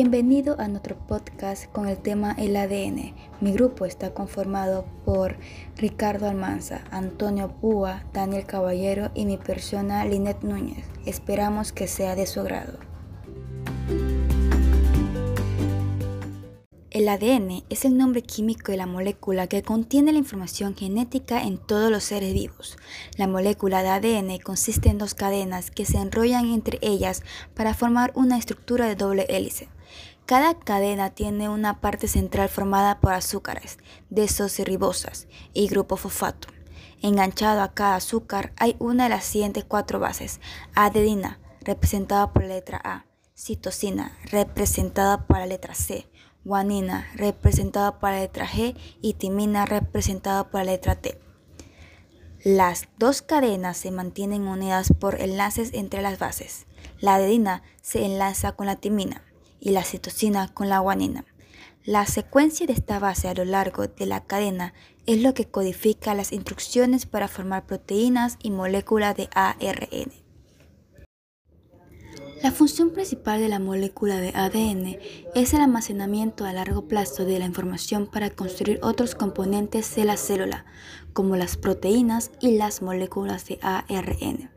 Bienvenido a nuestro podcast con el tema el ADN. Mi grupo está conformado por Ricardo Almanza, Antonio Púa, Daniel Caballero y mi persona Linet Núñez. Esperamos que sea de su agrado. El ADN es el nombre químico de la molécula que contiene la información genética en todos los seres vivos. La molécula de ADN consiste en dos cadenas que se enrollan entre ellas para formar una estructura de doble hélice. Cada cadena tiene una parte central formada por azúcares, desoxirribosas y grupo fosfato. Enganchado a cada azúcar hay una de las siguientes cuatro bases: adenina, representada por la letra A, citosina, representada por la letra C, guanina representada por la letra G y timina representada por la letra T. Las dos cadenas se mantienen unidas por enlaces entre las bases. La adenina se enlaza con la timina y la citosina con la guanina. La secuencia de esta base a lo largo de la cadena es lo que codifica las instrucciones para formar proteínas y moléculas de ARN. La función principal de la molécula de ADN es el almacenamiento a largo plazo de la información para construir otros componentes de la célula, como las proteínas y las moléculas de ARN.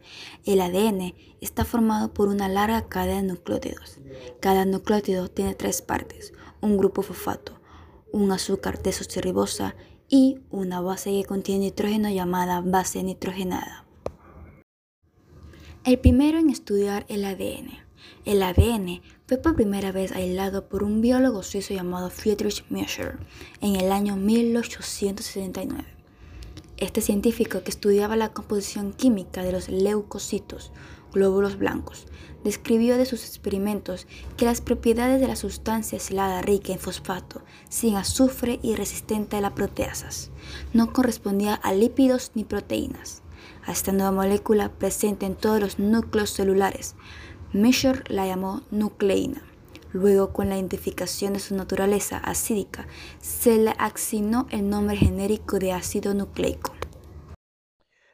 El ADN está formado por una larga cadena de nucleótidos. Cada nucleótido tiene tres partes, un grupo fosfato, un azúcar desoxirribosa y una base que contiene nitrógeno llamada base nitrogenada. El primero en estudiar el ADN. El ADN fue por primera vez aislado por un biólogo suizo llamado Friedrich Miescher en el año 1879. Este científico que estudiaba la composición química de los leucocitos, glóbulos blancos, describió de sus experimentos que las propiedades de la sustancia aislada rica en fosfato, sin azufre y resistente a las proteasas, no correspondía a lípidos ni proteínas a esta nueva molécula presente en todos los núcleos celulares. Mischer la llamó nucleína. Luego, con la identificación de su naturaleza acídica, se le asignó el nombre genérico de ácido nucleico.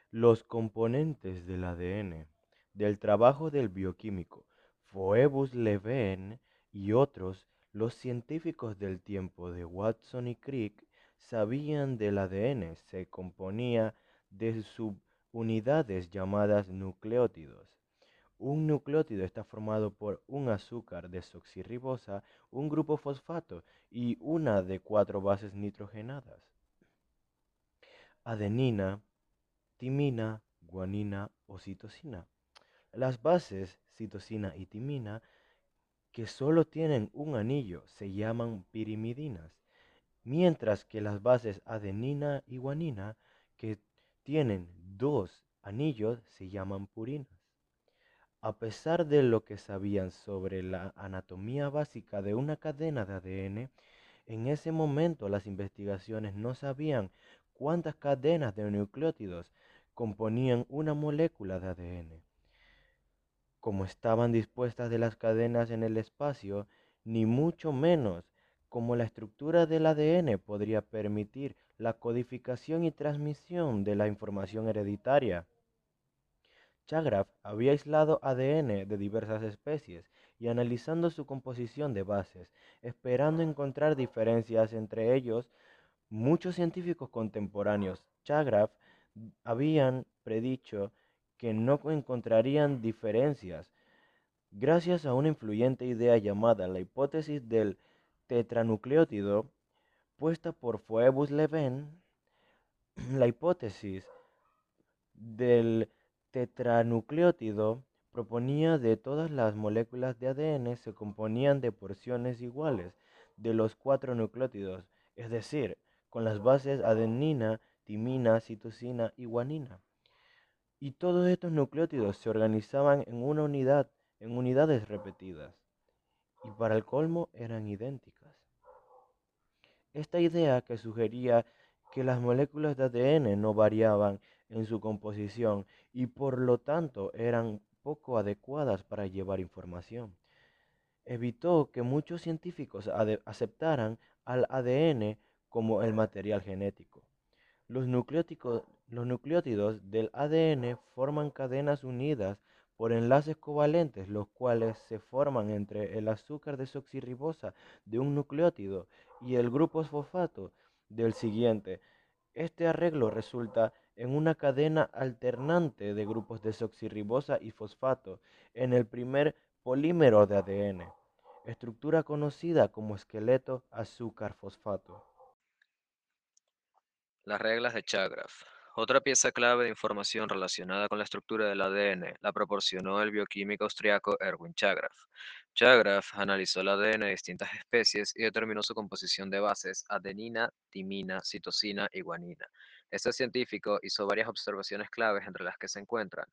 Los componentes del ADN del trabajo del bioquímico Phoebus Leven y otros, los científicos del tiempo de Watson y Crick, sabían del ADN se componía de su unidades llamadas nucleótidos. Un nucleótido está formado por un azúcar desoxirribosa, un grupo fosfato y una de cuatro bases nitrogenadas. Adenina, timina, guanina o citosina. Las bases citosina y timina que solo tienen un anillo se llaman pirimidinas, mientras que las bases adenina y guanina que tienen dos anillos se llaman purinas. A pesar de lo que sabían sobre la anatomía básica de una cadena de ADN, en ese momento las investigaciones no sabían cuántas cadenas de nucleótidos componían una molécula de ADN. Como estaban dispuestas de las cadenas en el espacio, ni mucho menos como la estructura del ADN podría permitir la codificación y transmisión de la información hereditaria. Chagraf había aislado ADN de diversas especies y analizando su composición de bases, esperando encontrar diferencias entre ellos, muchos científicos contemporáneos Chagraf habían predicho que no encontrarían diferencias gracias a una influyente idea llamada la hipótesis del tetranucleótido puesta por Phoebus Leven, la hipótesis del tetranucleótido proponía de todas las moléculas de ADN se componían de porciones iguales de los cuatro nucleótidos, es decir, con las bases adenina, timina, citosina y guanina. Y todos estos nucleótidos se organizaban en una unidad, en unidades repetidas, y para el colmo eran idénticas. Esta idea que sugería que las moléculas de ADN no variaban en su composición y por lo tanto eran poco adecuadas para llevar información. Evitó que muchos científicos aceptaran al ADN como el material genético. Los, los nucleótidos del ADN forman cadenas unidas por enlaces covalentes, los cuales se forman entre el azúcar desoxirribosa de un nucleótido y el grupo fosfato del siguiente. Este arreglo resulta en una cadena alternante de grupos desoxirribosa y fosfato en el primer polímero de ADN, estructura conocida como esqueleto azúcar-fosfato. Las reglas de Chagraph. Otra pieza clave de información relacionada con la estructura del ADN la proporcionó el bioquímico austriaco Erwin Chagraph. Chagraph analizó el ADN de distintas especies y determinó su composición de bases adenina, timina, citosina y guanina. Este científico hizo varias observaciones claves entre las que se encuentran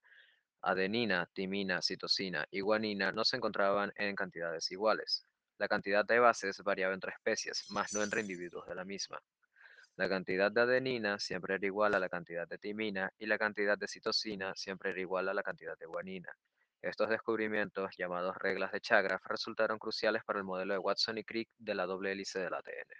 adenina, timina, citosina y guanina no se encontraban en cantidades iguales. La cantidad de bases variaba entre especies, más no entre individuos de la misma. La cantidad de adenina siempre era igual a la cantidad de timina y la cantidad de citosina siempre era igual a la cantidad de guanina. Estos descubrimientos, llamados reglas de Chagraph, resultaron cruciales para el modelo de Watson y Crick de la doble hélice del ADN.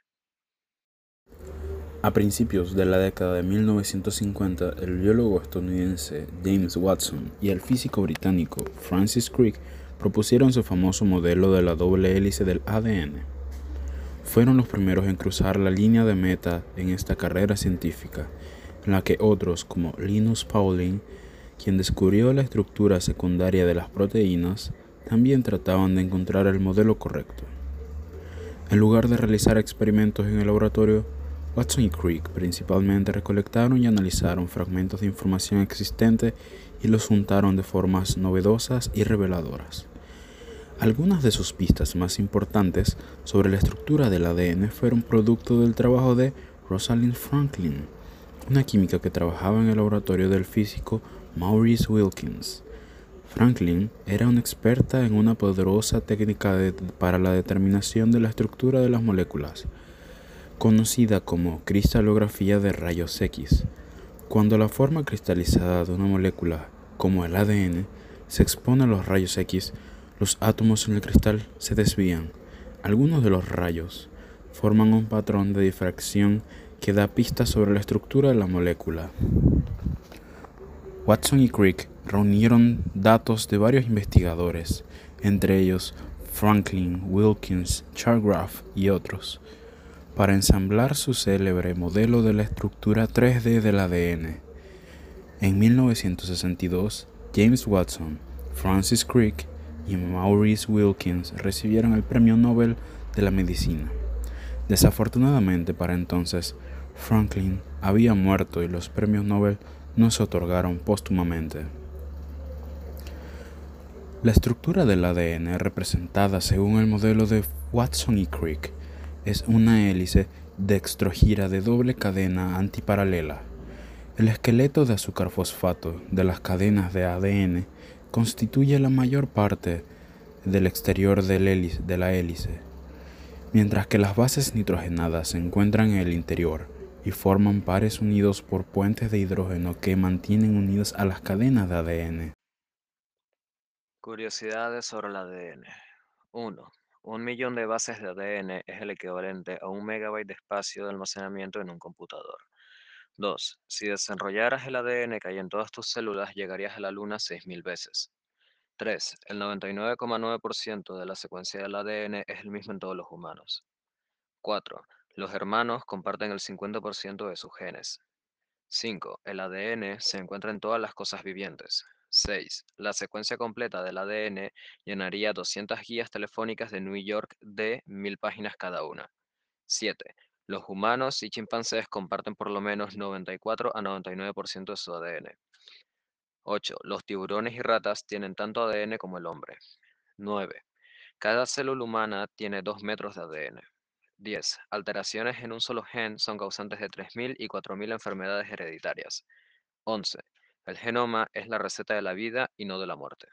A principios de la década de 1950, el biólogo estadounidense James Watson y el físico británico Francis Crick propusieron su famoso modelo de la doble hélice del ADN fueron los primeros en cruzar la línea de meta en esta carrera científica, en la que otros como Linus Pauling, quien descubrió la estructura secundaria de las proteínas, también trataban de encontrar el modelo correcto. En lugar de realizar experimentos en el laboratorio, Watson y Crick principalmente recolectaron y analizaron fragmentos de información existente y los juntaron de formas novedosas y reveladoras. Algunas de sus pistas más importantes sobre la estructura del ADN fueron producto del trabajo de Rosalind Franklin, una química que trabajaba en el laboratorio del físico Maurice Wilkins. Franklin era una experta en una poderosa técnica para la determinación de la estructura de las moléculas, conocida como cristalografía de rayos X. Cuando la forma cristalizada de una molécula, como el ADN, se expone a los rayos X, los átomos en el cristal se desvían. Algunos de los rayos forman un patrón de difracción que da pistas sobre la estructura de la molécula. Watson y Crick reunieron datos de varios investigadores, entre ellos Franklin, Wilkins, Chargraph y otros, para ensamblar su célebre modelo de la estructura 3D del ADN. En 1962, James Watson, Francis Crick y Maurice Wilkins recibieron el Premio Nobel de la Medicina. Desafortunadamente para entonces, Franklin había muerto y los premios Nobel no se otorgaron póstumamente. La estructura del ADN representada según el modelo de Watson y Crick es una hélice dextrogira de doble cadena antiparalela. El esqueleto de azúcar fosfato de las cadenas de ADN constituye la mayor parte del exterior de la hélice, mientras que las bases nitrogenadas se encuentran en el interior y forman pares unidos por puentes de hidrógeno que mantienen unidas a las cadenas de ADN. Curiosidades sobre el ADN. 1. Un millón de bases de ADN es el equivalente a un megabyte de espacio de almacenamiento en un computador. 2. Si desenrollaras el ADN que hay en todas tus células, llegarías a la Luna 6.000 veces. 3. El 99,9% de la secuencia del ADN es el mismo en todos los humanos. 4. Los hermanos comparten el 50% de sus genes. 5. El ADN se encuentra en todas las cosas vivientes. 6. La secuencia completa del ADN llenaría 200 guías telefónicas de New York de 1000 páginas cada una. 7. Los humanos y chimpancés comparten por lo menos 94 a 99% de su ADN. 8. Los tiburones y ratas tienen tanto ADN como el hombre. 9. Cada célula humana tiene 2 metros de ADN. 10. Alteraciones en un solo gen son causantes de 3.000 y 4.000 enfermedades hereditarias. 11. El genoma es la receta de la vida y no de la muerte.